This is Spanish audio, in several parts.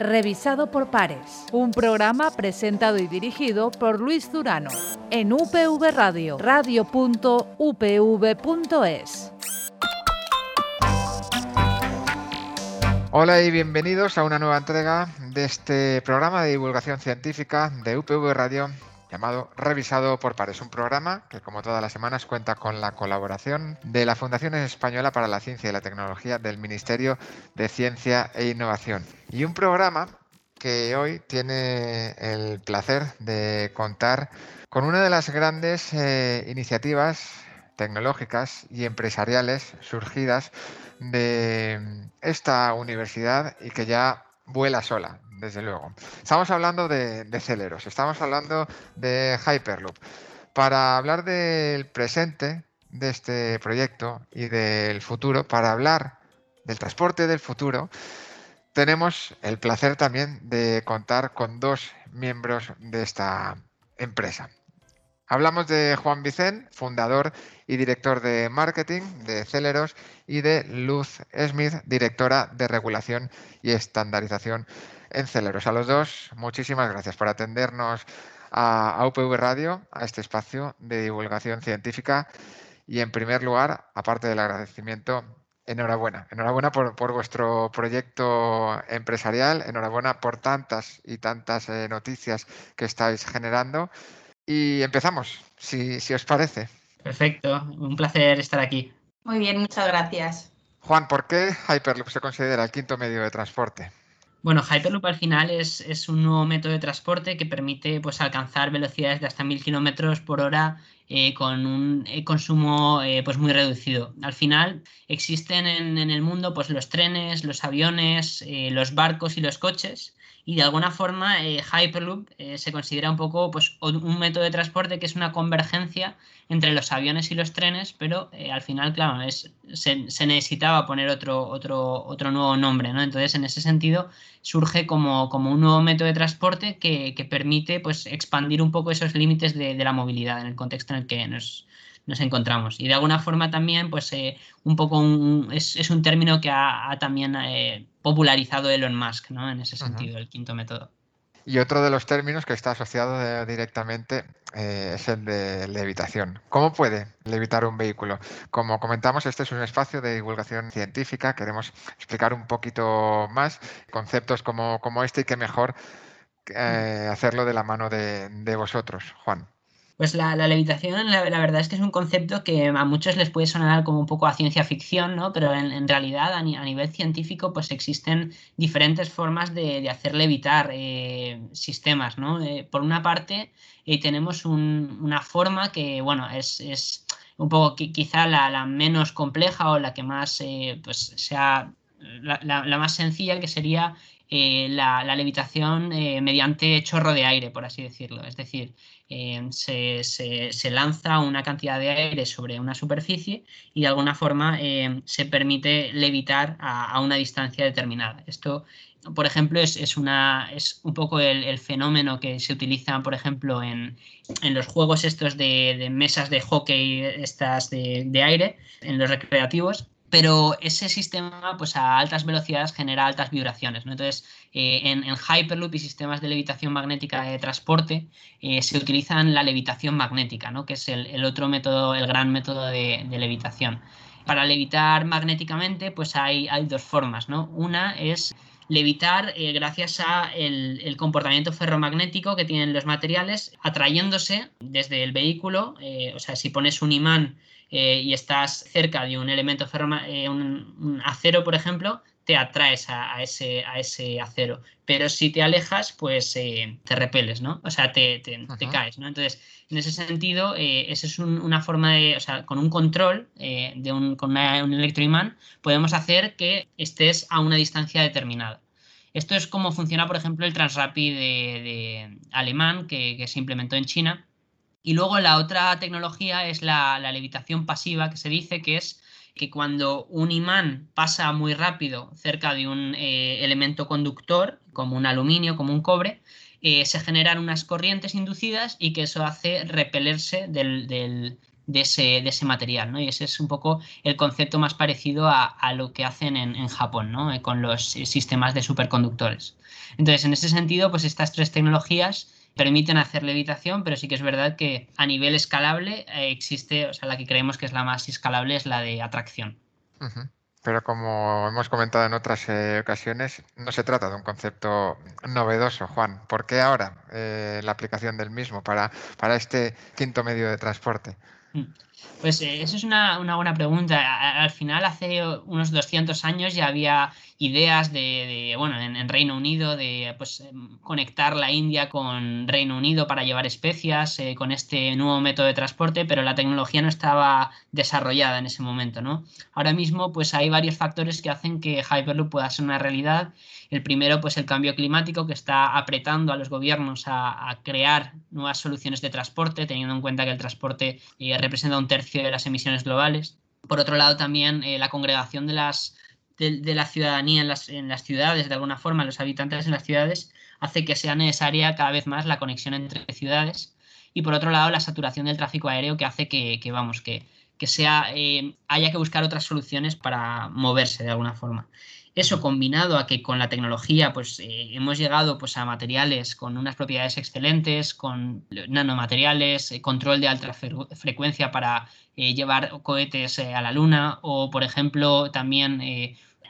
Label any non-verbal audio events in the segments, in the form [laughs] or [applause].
revisado por pares. Un programa presentado y dirigido por Luis Durano en UPV Radio, radio.upv.es. Hola y bienvenidos a una nueva entrega de este programa de divulgación científica de UPV Radio llamado Revisado por Pares, un programa que como todas las semanas cuenta con la colaboración de la Fundación Española para la Ciencia y la Tecnología del Ministerio de Ciencia e Innovación. Y un programa que hoy tiene el placer de contar con una de las grandes eh, iniciativas tecnológicas y empresariales surgidas de esta universidad y que ya vuela sola, desde luego. Estamos hablando de, Celeros, estamos hablando de Hyperloop. Para hablar del presente de este proyecto y del futuro, para hablar del transporte del futuro, tenemos el placer también de contar con dos miembros de esta empresa. Hablamos de Juan Vicén, fundador y director de marketing de Celeros, y de Luz Smith, directora de regulación y estandarización en Celeros. A los dos, muchísimas gracias por atendernos a, UPV Radio, a este espacio de divulgación científica. Y en primer lugar, aparte del agradecimiento, enhorabuena. Enhorabuena por, vuestro proyecto empresarial, enhorabuena por tantas y tantas eh, noticias que estáis generando y empezamos, si, os parece. Perfecto, un placer estar aquí. Muy bien, muchas gracias. Juan, ¿por qué Hyperloop se considera el quinto medio de transporte? Bueno, Hyperloop al final es, un nuevo método de transporte que permite pues, alcanzar velocidades de hasta 1000 kilómetros por hora eh, con un eh, consumo eh, pues muy reducido. Al final existen en, en, el mundo pues, los trenes, los aviones, los barcos y los coches y de alguna forma eh, Hyperloop eh, se considera un poco pues, un método de transporte que es una convergencia entre los aviones y los trenes, pero eh, al final, claro, es, se, necesitaba poner otro, otro, otro nuevo nombre, ¿no? Entonces, en ese sentido, surge como, como un nuevo método de transporte que, permite pues, expandir un poco esos límites de, la movilidad en el contexto en el que nos, nos encontramos. Y de alguna forma también, pues un poco es, un término que ha, también popularizado Elon Musk, ¿no? En ese sentido, el quinto método. Y otro de los términos que está asociado directamente eh, es el de levitación. ¿Cómo puede levitar un vehículo? Como comentamos, este es un espacio de divulgación científica. Queremos explicar un poquito más conceptos como, como este y que mejor hacerlo de la mano de vosotros, Juan. Pues la, levitación, la, verdad es que es un concepto que a muchos les puede sonar como un poco a ciencia ficción, ¿no? Pero en, realidad, a, nivel científico, pues existen diferentes formas de, hacer levitar eh, sistemas, ¿no? Eh, por una parte, eh, tenemos una forma que, bueno, es, un poco quizá la, menos compleja o la que más, pues, sea la, más sencilla, que sería la, levitación mediante chorro de aire, por así decirlo. Es decir, Em, se, lanza una cantidad de aire sobre una superficie y de alguna forma em, se permite levitar a, una distancia determinada. Esto, por ejemplo, es, una, es un poco el, fenómeno que se utiliza, por ejemplo, en, los juegos estos de, mesas de hockey, estas de, de aire, en los recreativos pero ese sistema pues a altas velocidades genera altas vibraciones. ¿no? Entonces, eh, en, Hyperloop y sistemas de levitación magnética de transporte eh, se utilizan la levitación magnética, ¿no? que es el, otro método, el gran método de, levitación. Para levitar magnéticamente, pues hay, hay dos formas. ¿no? Una es levitar eh, gracias a el, comportamiento ferromagnético que tienen los materiales atrayéndose desde el vehículo. o sea, si pones un imán eh, y estás cerca de un elemento ferro, eh, un, acero, por ejemplo, te atraes a, ese, a ese acero. Pero si te alejas, pues eh, te repeles, ¿no? O sea, te, te, caes, ¿no? Entonces, en ese sentido, esa es una forma de, o sea, con un control, de un, con un electroimán, podemos hacer que estés a una distancia determinada. Esto es como funciona, por ejemplo, el Transrapid de, alemán que, que se implementó en China, y luego la otra tecnología es la, levitación pasiva, que se dice que es que cuando un imán pasa muy rápido cerca de un eh, elemento conductor, como un aluminio, como un cobre, eh, se generan unas corrientes inducidas y que eso hace repelerse del, de ese, de ese material, ¿no? Y ese es un poco el concepto más parecido a, lo que hacen en, Japón, ¿no? Eh, con los sistemas de superconductores. Entonces, en ese sentido, pues estas tres tecnologías permiten hacer levitación, pero sí que es verdad que a nivel escalable eh, existe, o sea, la que creemos que es la más escalable es la de atracción. Pero como hemos comentado en otras eh, ocasiones, no se trata de un concepto novedoso, Juan. ¿Por qué ahora eh, la aplicación del mismo para, para este quinto medio de transporte? Mm. Pues eh, eso es una, buena pregunta. Al final, hace unos 200 años ya había ideas de, bueno, en, Reino Unido, de pues, em, conectar la India con Reino Unido para llevar especias eh, con este nuevo método de transporte, pero la tecnología no estaba desarrollada en ese momento, ¿no? Ahora mismo, pues hay varios factores que hacen que Hyperloop pueda ser una realidad el primero, pues el cambio climático que está apretando a los gobiernos a, crear nuevas soluciones de transporte, teniendo en cuenta que el transporte eh, representa un tercio de las emisiones globales. Por otro lado, también eh, la congregación de, las, de, la ciudadanía en las, en las, ciudades, de alguna forma, los habitantes en las ciudades, hace que sea necesaria cada vez más la conexión entre ciudades. Y por otro lado, la saturación del tráfico aéreo que hace que, vamos, que, que sea, eh, haya que buscar otras soluciones para moverse de alguna forma. Eso combinado a que con la tecnología pues, eh, hemos llegado pues, a materiales con unas propiedades excelentes, con nanomateriales, eh, control de alta frecuencia para eh, llevar cohetes a la Luna o, por ejemplo, también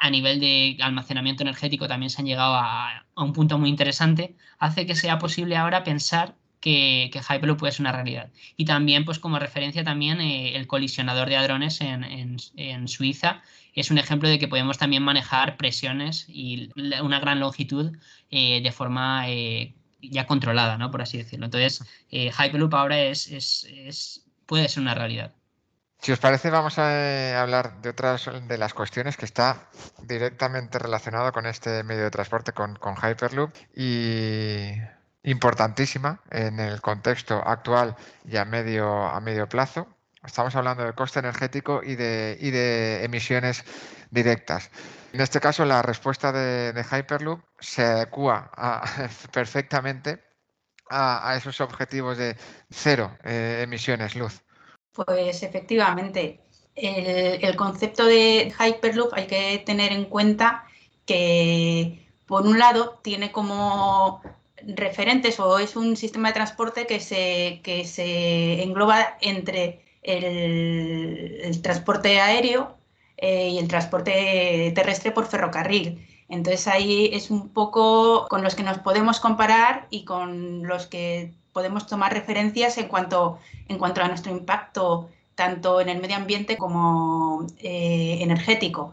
a nivel de almacenamiento energético también se han llegado a, un punto muy interesante, hace que sea posible ahora pensar que, que, Hyperloop puede ser una realidad. Y también, pues como referencia, también el colisionador de hadrones en, en Suiza, es un ejemplo de que podemos también manejar presiones y una gran longitud eh, de forma eh, ya controlada, ¿no? Por así decirlo. Entonces, eh, Hyperloop ahora es, puede ser una realidad. Si os parece, vamos a hablar de otras de las cuestiones que está directamente relacionado con este medio de transporte, con, con Hyperloop, y importantísima en el contexto actual y medio, a medio plazo, Estamos hablando de coste energético y de, de emisiones directas. En este caso, la respuesta de, Hyperloop se adecua [laughs] perfectamente a, esos objetivos de cero eh, emisiones luz. Pues efectivamente, el, concepto de Hyperloop hay que tener en cuenta que, por un lado, tiene como referentes o es un sistema de transporte que se, que se engloba entre el, transporte aéreo eh, y el transporte terrestre por ferrocarril. Entonces ahí es un poco con los que nos podemos comparar y con los que podemos tomar referencias en cuanto, en cuanto a nuestro impacto tanto en el medio ambiente como eh, energético.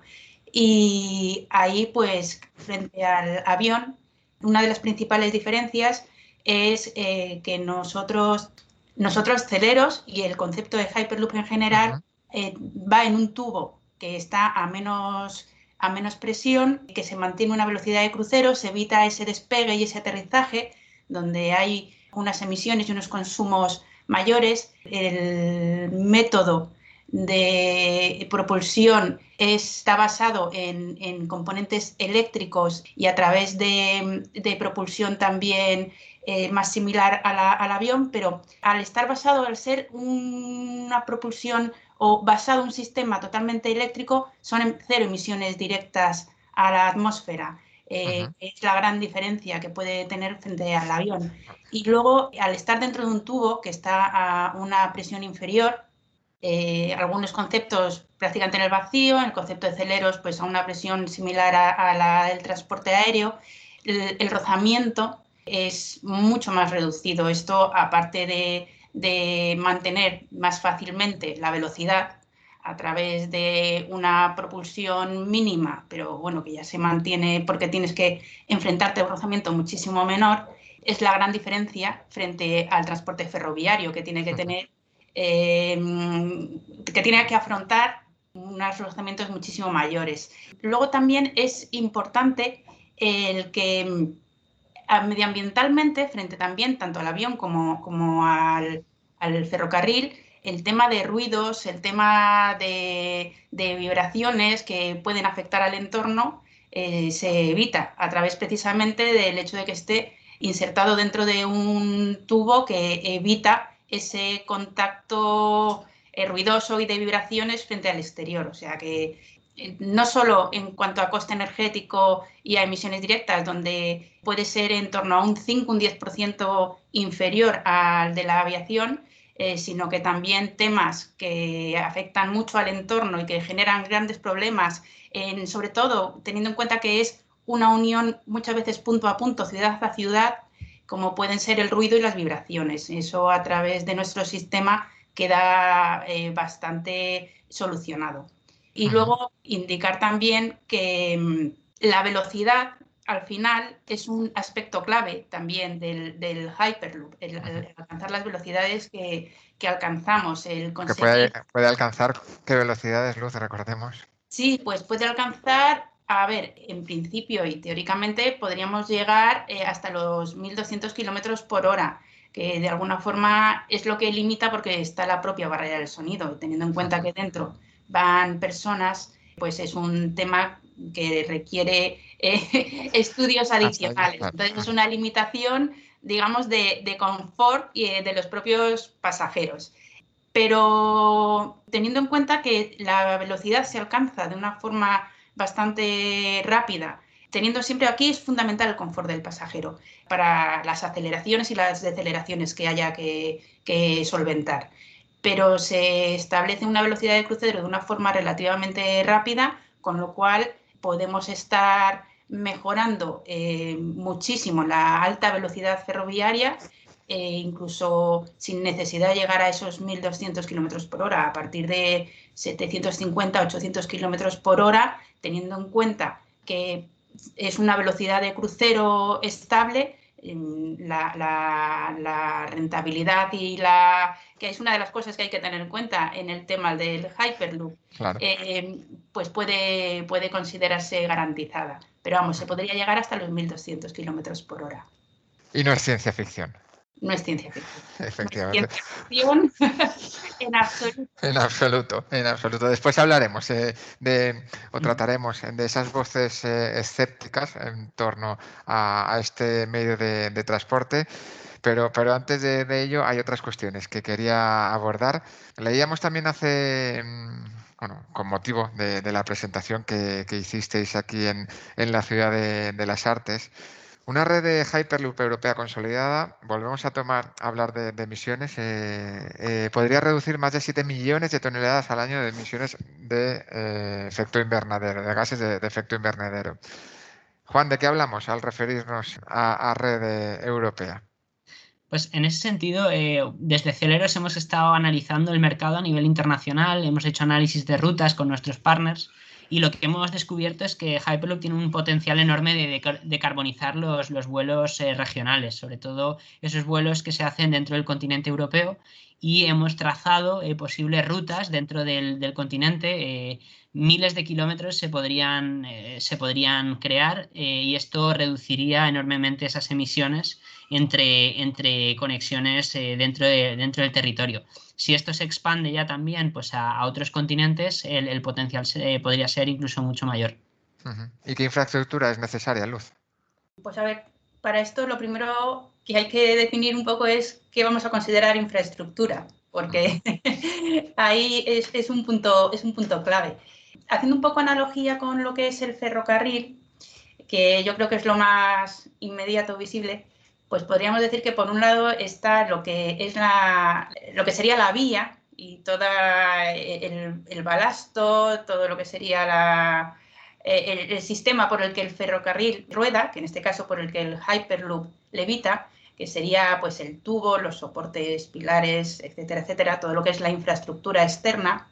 Y ahí, pues, frente al avión, una de las principales diferencias es eh, que nosotros nosotros, celeros y el concepto de Hyperloop en general, eh, va en un tubo que está a menos, a menos presión, que se mantiene una velocidad de crucero, se evita ese despegue y ese aterrizaje, donde hay unas emisiones y unos consumos mayores. El método de propulsión está basado en, componentes eléctricos y a través de, de propulsión también eh, más similar al avión, pero al estar basado, al ser una propulsión o basado en un sistema totalmente eléctrico, son cero emisiones directas a la atmósfera. Eh, es la gran diferencia que puede tener frente al avión. Y luego, al estar dentro de un tubo que está a una presión inferior, eh, algunos conceptos prácticamente en el vacío, el concepto de celeros, pues a una presión similar a, la del transporte aéreo, el rozamiento es mucho más reducido. Esto, aparte de, mantener más fácilmente la velocidad a través de una propulsión mínima, pero bueno, que ya se mantiene porque tienes que enfrentarte a un rozamiento muchísimo menor, es la gran diferencia frente al transporte ferroviario que tiene que tener, eh, que tiene que afrontar unos rozamientos muchísimo mayores. Luego también es importante el que medioambientalmente, frente también tanto al avión como, como al, ferrocarril, el tema de ruidos, el tema de, vibraciones que pueden afectar al entorno, eh, se evita a través precisamente del hecho de que esté insertado dentro de un tubo que evita ese contacto ruidoso y de vibraciones frente al exterior. O sea que no solo en cuanto a coste energético y a emisiones directas, donde puede ser en torno a un 5, un 10% inferior al de la aviación, eh, sino que también temas que afectan mucho al entorno y que generan grandes problemas, sobre todo teniendo en cuenta que es una unión muchas veces punto a punto, ciudad a ciudad, como pueden ser el ruido y las vibraciones. Eso a través de nuestro sistema queda eh, bastante solucionado. Y luego indicar también que mm, la velocidad al final es un aspecto clave también del, Hyperloop, el, alcanzar las velocidades que, alcanzamos. El puede, alcanzar qué velocidades, Luz, recordemos. Sí, pues puede alcanzar, a ver, en principio y teóricamente podríamos llegar eh, hasta los 1.200 kilómetros por hora que de alguna forma es lo que limita porque está la propia barrera del sonido, teniendo en cuenta que dentro van personas, pues es un tema que requiere eh, [laughs] estudios adicionales. Entonces es una limitación, digamos, de, confort y eh, de los propios pasajeros. Pero teniendo en cuenta que la velocidad se alcanza de una forma bastante rápida, teniendo siempre aquí es fundamental el confort del pasajero para las aceleraciones y las deceleraciones que haya que solventar. Pero se establece una velocidad de crucero de una forma relativamente rápida, con lo cual podemos estar mejorando eh, muchísimo la alta velocidad ferroviaria, eh, incluso sin necesidad de llegar a esos 1.200 kilómetros por hora, a partir de 750, 800 kilómetros por hora, teniendo en cuenta que es una velocidad de crucero estable, la, rentabilidad y la que es una de las cosas que hay que tener en cuenta en el tema del Hyperloop, eh, pues puede, puede considerarse garantizada. Pero vamos, se podría llegar hasta los 1.200 kilómetros por hora. Y no es ciencia ficción no es ciencia ficción. Efectivamente. ciencia ficción [laughs] en absoluto. En absoluto, en absoluto. Después hablaremos eh, de, o trataremos de esas voces eh, escépticas en torno a, este medio de, transporte. Pero, pero antes de, ello hay otras cuestiones que quería abordar. Leíamos también hace, mm, bueno, con motivo de, la presentación que, hicisteis aquí en, en la ciudad de las artes, una red de Hyperloop europea consolidada, volvemos a tomar hablar de, emisiones, eh, eh, podría reducir más de 7 millones de toneladas al año de emisiones de eh, efecto invernadero, de gases de, efecto invernadero. Juan, ¿de qué hablamos al referirnos a, red europea? Pues en ese sentido, desde Celeros hemos estado analizando el mercado a nivel internacional, hemos hecho análisis de rutas con nuestros partners y lo que hemos descubierto es que Hyperloop tiene un potencial enorme de decarbonizar los, los vuelos eh, regionales, sobre todo esos vuelos que se hacen dentro del continente europeo y hemos trazado eh, posibles rutas dentro del, continente. Eh, miles de kilómetros se podrían, se podrían crear y esto reduciría enormemente esas emisiones entre, entre conexiones dentro, de, dentro del territorio si esto se expande ya también pues, a, otros continentes, el, potencial podría ser incluso mucho mayor. ¿Y qué infraestructura es necesaria, Luz? Pues a ver, para esto lo primero que hay que definir un poco es qué vamos a considerar infraestructura, porque [laughs] ahí es, un punto, es un punto clave. Haciendo un poco analogía con lo que es el ferrocarril, que yo creo que es lo más inmediato visible, pues podríamos decir que por un lado está lo que es la, lo que sería la vía y todo el, balasto, todo lo que sería la, el, sistema por el que el ferrocarril rueda, que en este caso por el que el Hyperloop levita, que sería pues el tubo, los soportes, pilares, etcétera, etcétera, todo lo que es la infraestructura externa.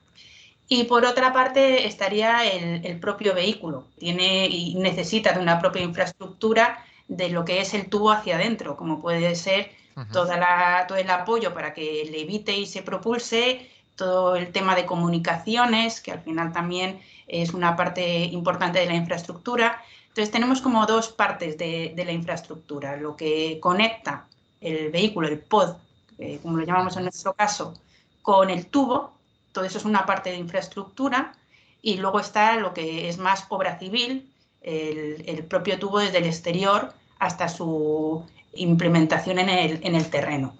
Y por otra parte estaría el, el propio vehículo. Tiene y necesita de una propia infraestructura de lo que es el tubo hacia adentro, como puede ser toda la, todo el apoyo para que le evite y se propulse, todo el tema de comunicaciones, que al final también es una parte importante de la infraestructura. Entonces tenemos como dos partes de, la infraestructura, lo que conecta el vehículo, el pod, eh, como lo llamamos en nuestro caso, con el tubo, todo eso es una parte de infraestructura, y luego está lo que es más obra civil, el, propio tubo desde el exterior hasta su implementación en el, terreno.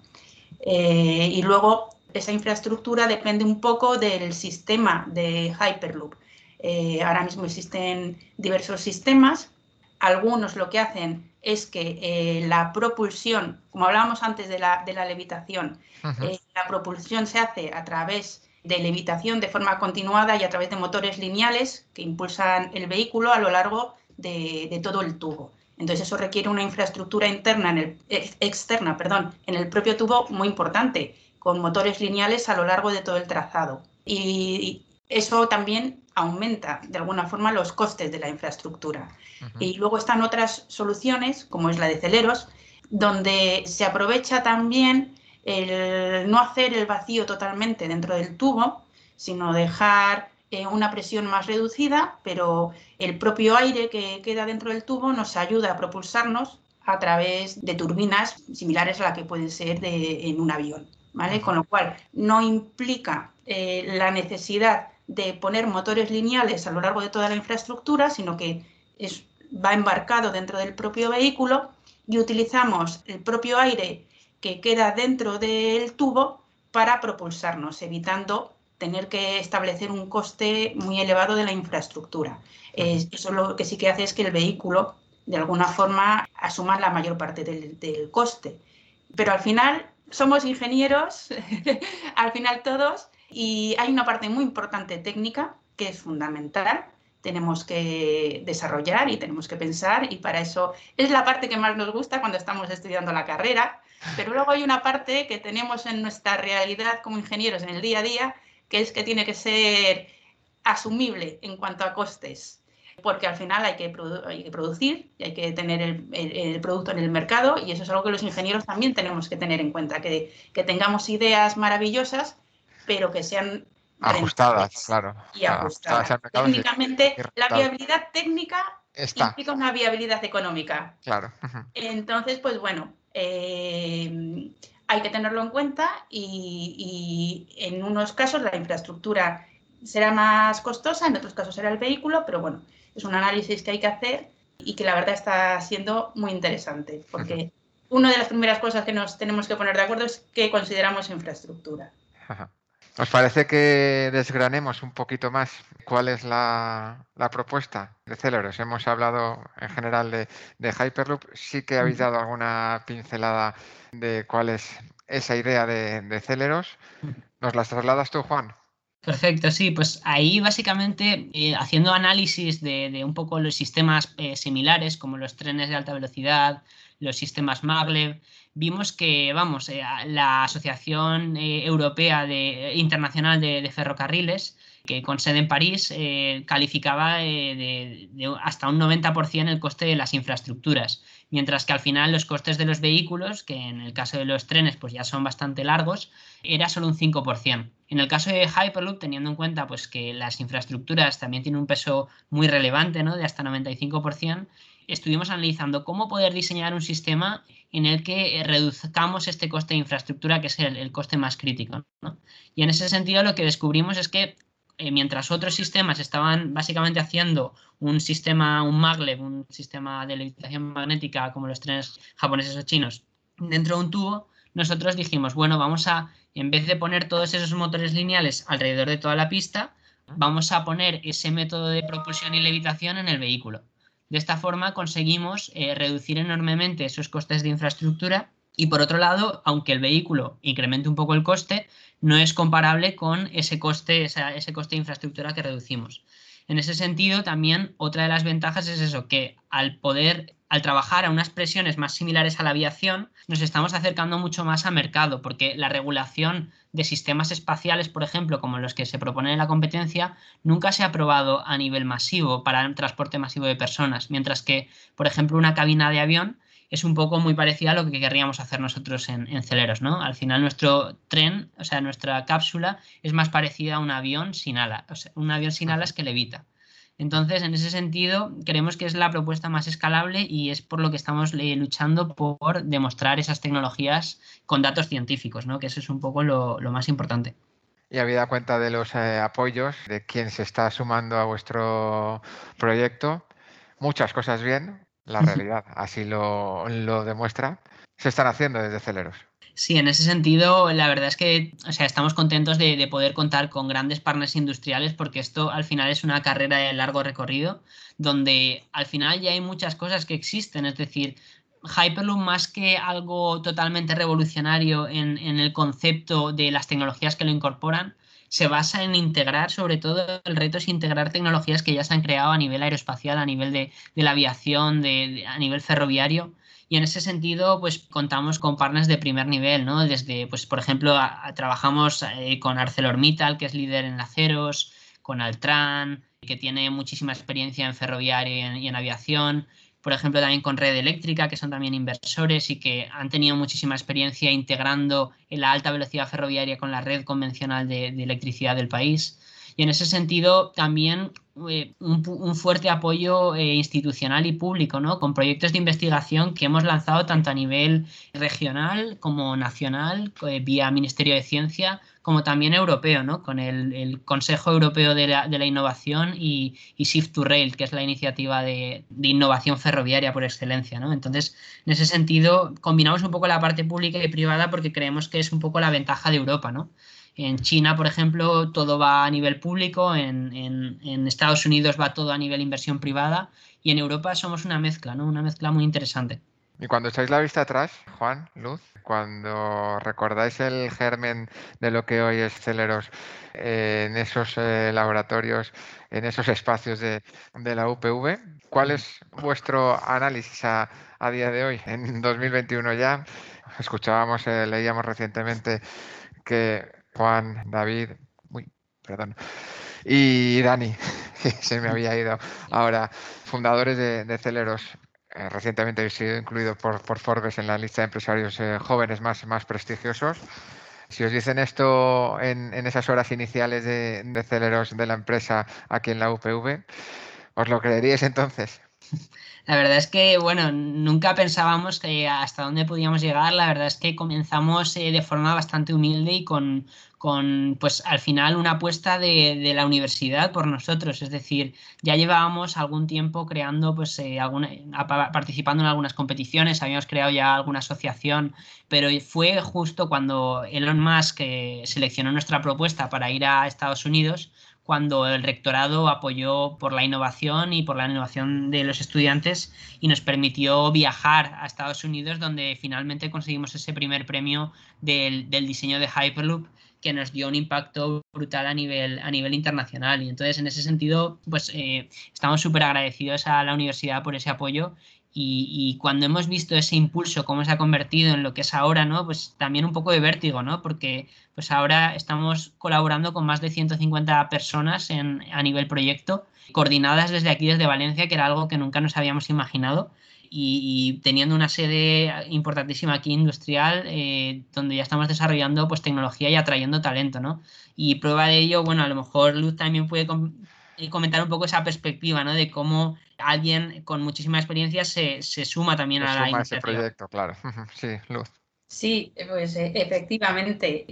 Eh, y luego esa infraestructura depende un poco del sistema de Hyperloop. Eh, ahora mismo existen diversos sistemas. Algunos lo que hacen es que eh, la propulsión, como hablábamos antes de la, levitación, eh, la propulsión se hace a través de levitación de forma continuada y a través de motores lineales que impulsan el vehículo a lo largo de, todo el tubo. Entonces eso requiere una infraestructura interna en el, externa perdón, en el propio tubo muy importante, con motores lineales a lo largo de todo el trazado. Y eso también aumenta de alguna forma los costes de la infraestructura. Y luego están otras soluciones, como es la de Celeros, donde se aprovecha también el no hacer el vacío totalmente dentro del tubo, sino dejar eh, una presión más reducida, pero el propio aire que queda dentro del tubo nos ayuda a propulsarnos a través de turbinas similares a la que pueden ser en un avión. ¿vale? Con lo cual, no implica eh, la necesidad de poner motores lineales a lo largo de toda la infraestructura, sino que va embarcado dentro del propio vehículo y utilizamos el propio aire que queda dentro del tubo para propulsarnos, evitando tener que establecer un coste muy elevado de la infraestructura. eso lo que sí que hace es que el vehículo, de alguna forma, asuma la mayor parte del, del coste. Pero al final somos ingenieros, [laughs] al final todos, y hay una parte muy importante técnica que es fundamental. Tenemos que desarrollar y tenemos que pensar y para eso es la parte que más nos gusta cuando estamos estudiando la carrera. Pero luego hay una parte que tenemos en nuestra realidad como ingenieros en el día a día, que es que tiene que ser asumible en cuanto a costes, porque al final hay que, producir y hay que tener el, producto en el mercado y eso es algo que los ingenieros también tenemos que tener en cuenta, que, que tengamos ideas maravillosas, pero que sean ajustadas, claro. Y ajustadas. Técnicamente, la viabilidad técnica implica una viabilidad económica. Claro. Entonces, pues bueno, eh, hay que tenerlo en cuenta y, en unos casos la infraestructura será más costosa, en otros casos será el vehículo, pero bueno, es un análisis que hay que hacer y que la verdad está siendo muy interesante, porque una de las primeras cosas que nos tenemos que poner de acuerdo es qué consideramos infraestructura. ¿Os parece que desgranemos un poquito más cuál es la, propuesta de Celeros? Hemos hablado en general de, Hyperloop. Sí que habéis dado alguna pincelada de cuál es esa idea de, Celeros. ¿Nos las trasladas tú, Juan? Perfecto, sí, pues ahí básicamente eh, haciendo análisis de, un poco los sistemas eh, similares como los trenes de alta velocidad, los sistemas maglev, vimos que, vamos, eh, la Asociación eh, Europea de, Internacional de, Ferrocarriles, que con sede en París, eh, calificaba de, hasta un 90% el coste de las infraestructuras, mientras que al final los costes de los vehículos, que en el caso de los trenes pues ya son bastante largos, era solo un 5%. En el caso de Hyperloop, teniendo en cuenta pues, que las infraestructuras también tienen un peso muy relevante, ¿no? de hasta 95%, estuvimos analizando cómo poder diseñar un sistema en el que eh, reduzcamos este coste de infraestructura, que es el, coste más crítico. Y en ese sentido lo que descubrimos es que eh, mientras otros sistemas estaban básicamente haciendo un sistema, un maglev, un sistema de levitación magnética como los trenes japoneses o chinos, dentro de un tubo, nosotros dijimos, bueno, vamos a, en vez de poner todos esos motores lineales alrededor de toda la pista, vamos a poner ese método de propulsión y levitación en el vehículo. De esta forma conseguimos eh, reducir enormemente esos costes de infraestructura y por otro lado, aunque el vehículo incremente un poco el coste, no es comparable con ese coste, ese coste de infraestructura que reducimos. En ese sentido, también otra de las ventajas es eso, que al poder, al trabajar a unas presiones más similares a la aviación, nos estamos acercando mucho más al mercado, porque la regulación de sistemas espaciales, por ejemplo, como los que se proponen en la competencia, nunca se ha aprobado a nivel masivo para el transporte masivo de personas, mientras que, por ejemplo, una cabina de avión es un poco muy parecida a lo que querríamos hacer nosotros en, Celeros, ¿no? Al final nuestro tren, o sea, nuestra cápsula es más parecida a un avión sin alas, o sea, un avión sin alas que levita. Entonces, en ese sentido, creemos que es la propuesta más escalable y es por lo que estamos luchando por demostrar esas tecnologías con datos científicos, ¿no? Que eso es un poco lo, más importante. Y habida cuenta de los eh, apoyos de quien se está sumando a vuestro proyecto, muchas cosas bien, la realidad, así lo, lo demuestra, se están haciendo desde Celeros. Sí, en ese sentido, la verdad es que o sea, estamos contentos de, de, poder contar con grandes partners industriales porque esto al final es una carrera de largo recorrido donde al final ya hay muchas cosas que existen, es decir, Hyperloop más que algo totalmente revolucionario en, en el concepto de las tecnologías que lo incorporan, se basa en integrar, sobre todo el reto es integrar tecnologías que ya se han creado a nivel aeroespacial, a nivel de, de la aviación, de, a nivel ferroviario y en ese sentido, pues contamos con partners de primer nivel, ¿no? Desde, pues, por ejemplo, trabajamos eh, con ArcelorMittal, que es líder en aceros, con Altran, que tiene muchísima experiencia en ferroviario y en aviación. Por ejemplo, también con Red Eléctrica, que son también inversores y que han tenido muchísima experiencia integrando la alta velocidad ferroviaria con la red convencional de, de electricidad del país. Y en ese sentido, también eh, un, fuerte apoyo eh, institucional y público, ¿no? Con proyectos de investigación que hemos lanzado tanto a nivel regional como nacional, eh, vía Ministerio de Ciencia, como también europeo, ¿no? Con el, el Consejo Europeo de la, de la Innovación y, y, Shift to Rail, que es la iniciativa de, de, innovación ferroviaria por excelencia, ¿no? Entonces, en ese sentido, combinamos un poco la parte pública y privada porque creemos que es un poco la ventaja de Europa, ¿no? En China, por ejemplo, todo va a nivel público, en, en, Estados Unidos va todo a nivel inversión privada y en Europa somos una mezcla, ¿no? Una mezcla muy interesante. Y cuando echáis la vista atrás, Juan, Luz, cuando recordáis el germen de lo que hoy es Celeros eh, en esos eh, laboratorios, en esos espacios de, la UPV, ¿cuál es vuestro análisis a, a día de hoy, en 2021 ya? Escuchábamos, eh, leíamos recientemente que Juan, David, uy, perdón, y Dani, [laughs] que se me había ido ahora, fundadores de, Celeros. Eh, recientemente he sido incluido por, por, Forbes en la lista de empresarios eh, jóvenes más, más prestigiosos. Si os dicen esto en, en esas horas iniciales de, de Celeros de la empresa aquí en la UPV, ¿os lo creeríais entonces? La verdad es que, bueno, nunca pensábamos que hasta dónde podíamos llegar. La verdad es que comenzamos eh, de forma bastante humilde y con, con, pues al final una apuesta de, de, la universidad por nosotros. Es decir, ya llevábamos algún tiempo creando, pues, eh, alguna, participando en algunas competiciones, habíamos creado ya alguna asociación, pero fue justo cuando Elon Musk eh, seleccionó nuestra propuesta para ir a Estados Unidos cuando el rectorado apoyó por la innovación y por la innovación de los estudiantes y nos permitió viajar a Estados Unidos donde finalmente conseguimos ese primer premio del, del diseño de Hyperloop que nos dio un impacto brutal a nivel, a nivel internacional. Y entonces, en ese sentido, pues eh, estamos súper agradecidos a la universidad por ese apoyo y, y, cuando hemos visto ese impulso, cómo se ha convertido en lo que es ahora, ¿no? Pues también un poco de vértigo, ¿no? Porque pues ahora estamos colaborando con más de 150 personas en, a nivel proyecto, coordinadas desde aquí, desde Valencia, que era algo que nunca nos habíamos imaginado. Y, y teniendo una sede importantísima aquí industrial, eh, donde ya estamos desarrollando pues tecnología y atrayendo talento, ¿no? Y prueba de ello, bueno, a lo mejor Luz también puede y comentar un poco esa perspectiva, ¿no? De cómo alguien con muchísima experiencia se, se suma también se a suma la ese proyecto, claro. [laughs] Sí, Luz. Sí, pues eh, efectivamente.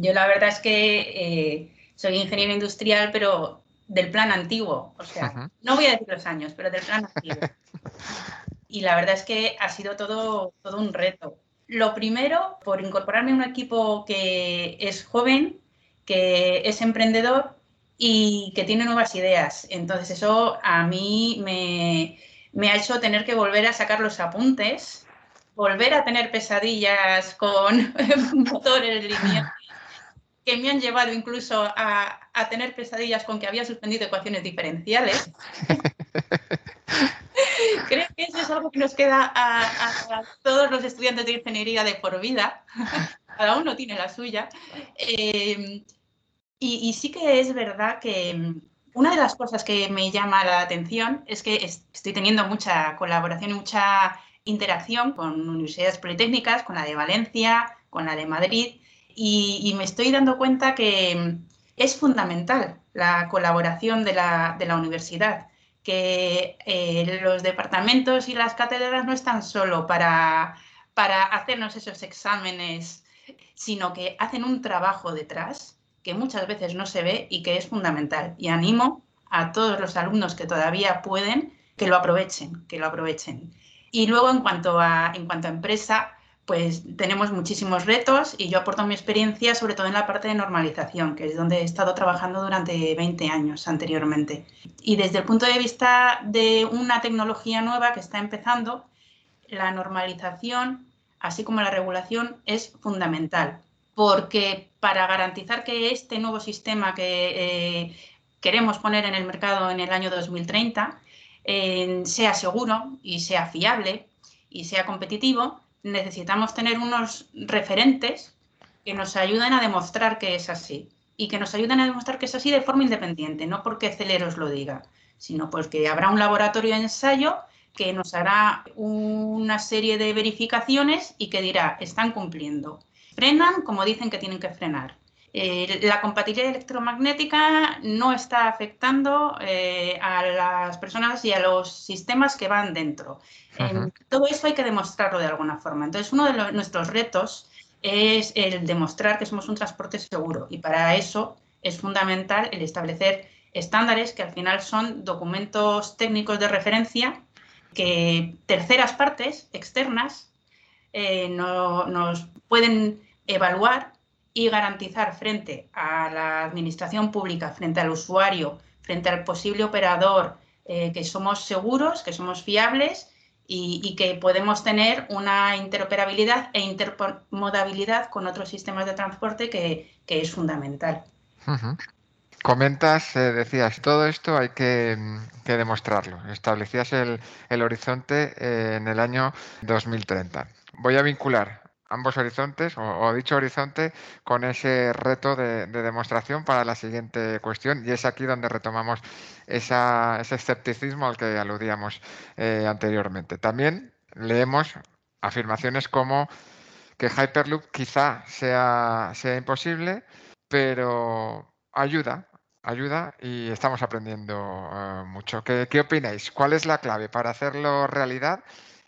Yo la verdad es que eh, soy ingeniero industrial, pero del plan antiguo. O sea, uh -huh. no voy a decir los años, pero del plan antiguo. [laughs] y la verdad es que ha sido todo, todo un reto. Lo primero, por incorporarme a un equipo que es joven, que es emprendedor y que tiene nuevas ideas. Entonces eso a mí me, me, ha hecho tener que volver a sacar los apuntes, volver a tener pesadillas con [laughs] motores lineales que me han llevado incluso a, a, tener pesadillas con que había suspendido ecuaciones diferenciales. [laughs] [laughs] Creo que eso es algo que nos queda a, todos los estudiantes de ingeniería de por vida. [laughs] Cada uno tiene la suya. Eh, y, sí que es verdad que mm, una de las cosas que me llama la atención es que estoy teniendo mucha colaboración y mucha interacción con universidades politécnicas, con la de Valencia, con la de Madrid, y, me estoy dando cuenta que mm, es fundamental la colaboración de la, de la universidad, que eh, los departamentos y las cátedras no están solo para, para hacernos esos exámenes, sino que hacen un trabajo detrás que muchas veces no se ve y que es fundamental. Y animo a todos los alumnos que todavía pueden que lo aprovechen, que lo aprovechen. Y luego en cuanto a, en cuanto a empresa, pues tenemos muchísimos retos y yo aporto mi experiencia sobre todo en la parte de normalización, que es donde he estado trabajando durante 20 años anteriormente. Y desde el punto de vista de una tecnología nueva que está empezando, la normalización, así como la regulación, es fundamental, porque para garantizar que este nuevo sistema que eh, queremos poner en el mercado en el año 2030 eh, sea seguro y sea fiable y sea competitivo, necesitamos tener unos referentes que nos ayuden a demostrar que es así y que nos ayuden a demostrar que es así de forma independiente, no porque Celeros lo diga, sino porque habrá un laboratorio de ensayo que nos hará una serie de verificaciones y que dirá, están cumpliendo. Frenan como dicen que tienen que frenar. Eh, la compatibilidad electromagnética no está afectando eh, a las personas y a los sistemas que van dentro. todo eso hay que demostrarlo de alguna forma. Entonces, uno de nuestros retos es el demostrar que somos un transporte seguro y para eso es fundamental el establecer estándares que al final son documentos técnicos de referencia que terceras partes externas eh, no, nos pueden evaluar y garantizar frente a la administración pública, frente al usuario, frente al posible operador, eh, que somos seguros, que somos fiables y, que podemos tener una interoperabilidad e intermodabilidad con otros sistemas de transporte que, es fundamental. Comentas, eh, decías, todo esto hay que, demostrarlo. Establecías el, el horizonte eh, en el año 2030. Voy a vincular ambos horizontes o, dicho horizonte con ese reto de, demostración para la siguiente cuestión y es aquí donde retomamos ese escepticismo al que aludíamos eh, anteriormente. También leemos afirmaciones como que Hyperloop quizá sea, sea imposible, pero ayuda, ayuda y estamos aprendiendo eh, mucho. ¿Qué, ¿Qué opináis? ¿Cuál es la clave para hacerlo realidad?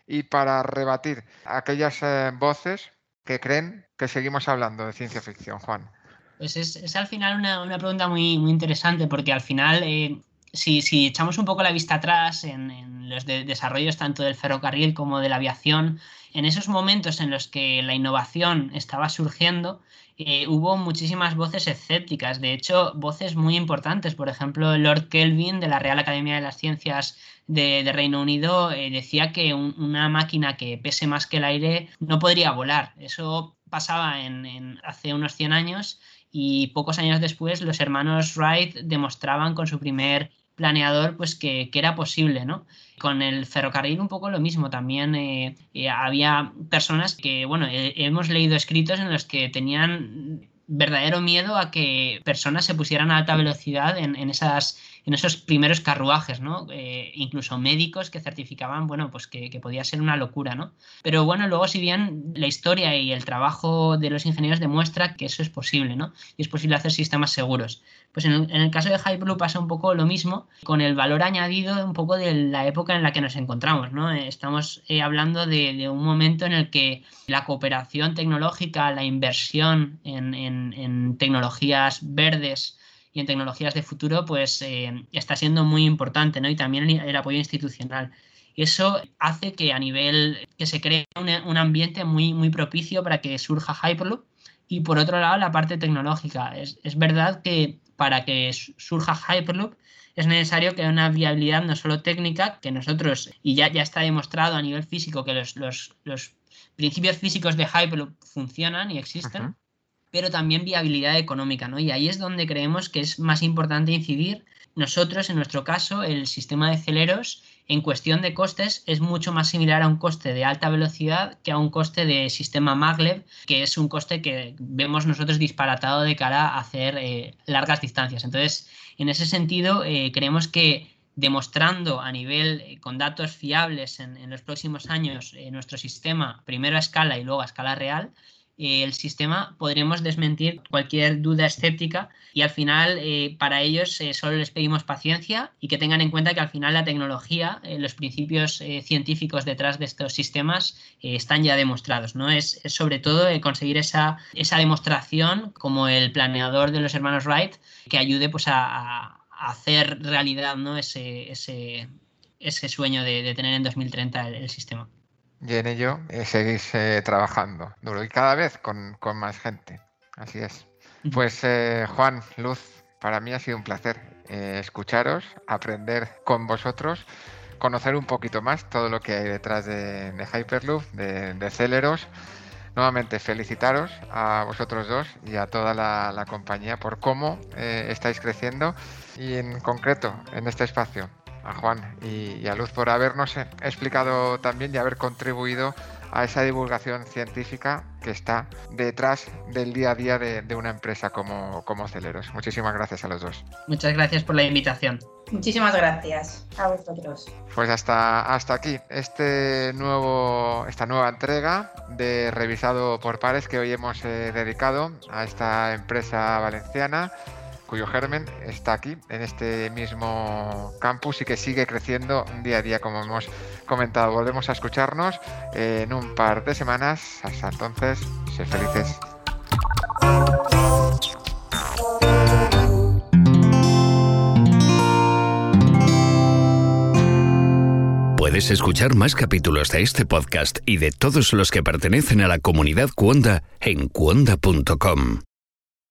y para rebatir aquellas eh, voces que creen que seguimos hablando de ciencia ficción, Juan. Pues es, al final una, pregunta muy, muy interesante porque al final, eh, si, echamos un poco la vista atrás en, los desarrollos tanto del ferrocarril como de la aviación, en esos momentos en los que la innovación estaba surgiendo, eh, hubo muchísimas voces escépticas, de hecho, voces muy importantes. Por ejemplo, Lord Kelvin de la Real Academia de las Ciencias de, Reino Unido eh, decía que una máquina que pese más que el aire no podría volar. Eso pasaba en, hace unos 100 años y pocos años después los hermanos Wright demostraban con su primer planeador pues que, era posible, ¿no? Con el ferrocarril un poco lo mismo, también eh, eh, había personas que, bueno, hemos leído escritos en los que tenían verdadero miedo a que personas se pusieran a alta velocidad en, esas, en esos primeros carruajes, ¿no? Eh, incluso médicos que certificaban, bueno, pues que, podía ser una locura, ¿no? Pero bueno, luego si bien la historia y el trabajo de los ingenieros demuestra que eso es posible, ¿no? Y es posible hacer sistemas seguros. Pues en el, caso de Hyperloop pasa un poco lo mismo, con el valor añadido un poco de la época en la que nos encontramos, ¿no? Estamos eh, hablando de, un momento en el que la cooperación tecnológica, la inversión en, tecnologías verdes y en tecnologías de futuro, pues eh, está siendo muy importante, ¿no? Y también el, apoyo institucional. Eso hace que a nivel, que se cree un, ambiente muy, muy propicio para que surja Hyperloop. Y por otro lado, la parte tecnológica. Es, verdad que para que surja Hyperloop es necesario que haya una viabilidad no solo técnica, que nosotros, y ya, ya está demostrado a nivel físico que los, los, principios físicos de Hyperloop funcionan y existen, pero también viabilidad económica, ¿no? Y ahí es donde creemos que es más importante incidir. Nosotros, en nuestro caso, el sistema de celeros en cuestión de costes es mucho más similar a un coste de alta velocidad que a un coste de sistema maglev, que es un coste que vemos nosotros disparatado de cara a hacer eh, largas distancias. Entonces, en ese sentido, eh, creemos que demostrando a nivel eh, con datos fiables en, en los próximos años nuestro sistema, primero a escala y luego a escala real, el sistema, podremos desmentir cualquier duda escéptica y al final eh, para ellos eh, solo les pedimos paciencia y que tengan en cuenta que al final la tecnología, eh, los principios científicos detrás de estos sistemas están ya demostrados. ¿no? Es, sobre todo conseguir esa, esa demostración como el planeador de los hermanos Wright que ayude pues, a, hacer realidad ¿no? ese, ese, ese sueño de, tener en 2030 el, sistema. Y en ello eh, seguís eh, trabajando duro y cada vez con, más gente. Así es. Pues Juan, Luz, para mí ha sido un placer escucharos, aprender con vosotros conocer un poquito más todo lo que hay detrás de, Hyperloop, de, Celeros. Nuevamente felicitaros a vosotros dos y a toda la, compañía por cómo eh, estáis creciendo y en concreto en este espacio a Juan y, a Luz por habernos explicado también y haber contribuido a esa divulgación científica que está detrás del día a día de, una empresa como, como Celeros. Muchísimas gracias a los dos. Muchas gracias por la invitación. Muchísimas gracias a vosotros. Pues hasta, hasta aquí este nuevo, esta nueva entrega de Revisado por Pares que hoy hemos eh, dedicado a esta empresa valenciana cuyo germen está aquí, en este mismo campus y que sigue creciendo día a día, como hemos comentado. Volvemos a escucharnos en un par de semanas. Hasta entonces, sé felices. Puedes escuchar más capítulos de este podcast y de todos los que pertenecen a la comunidad Cuonda en cuonda.com.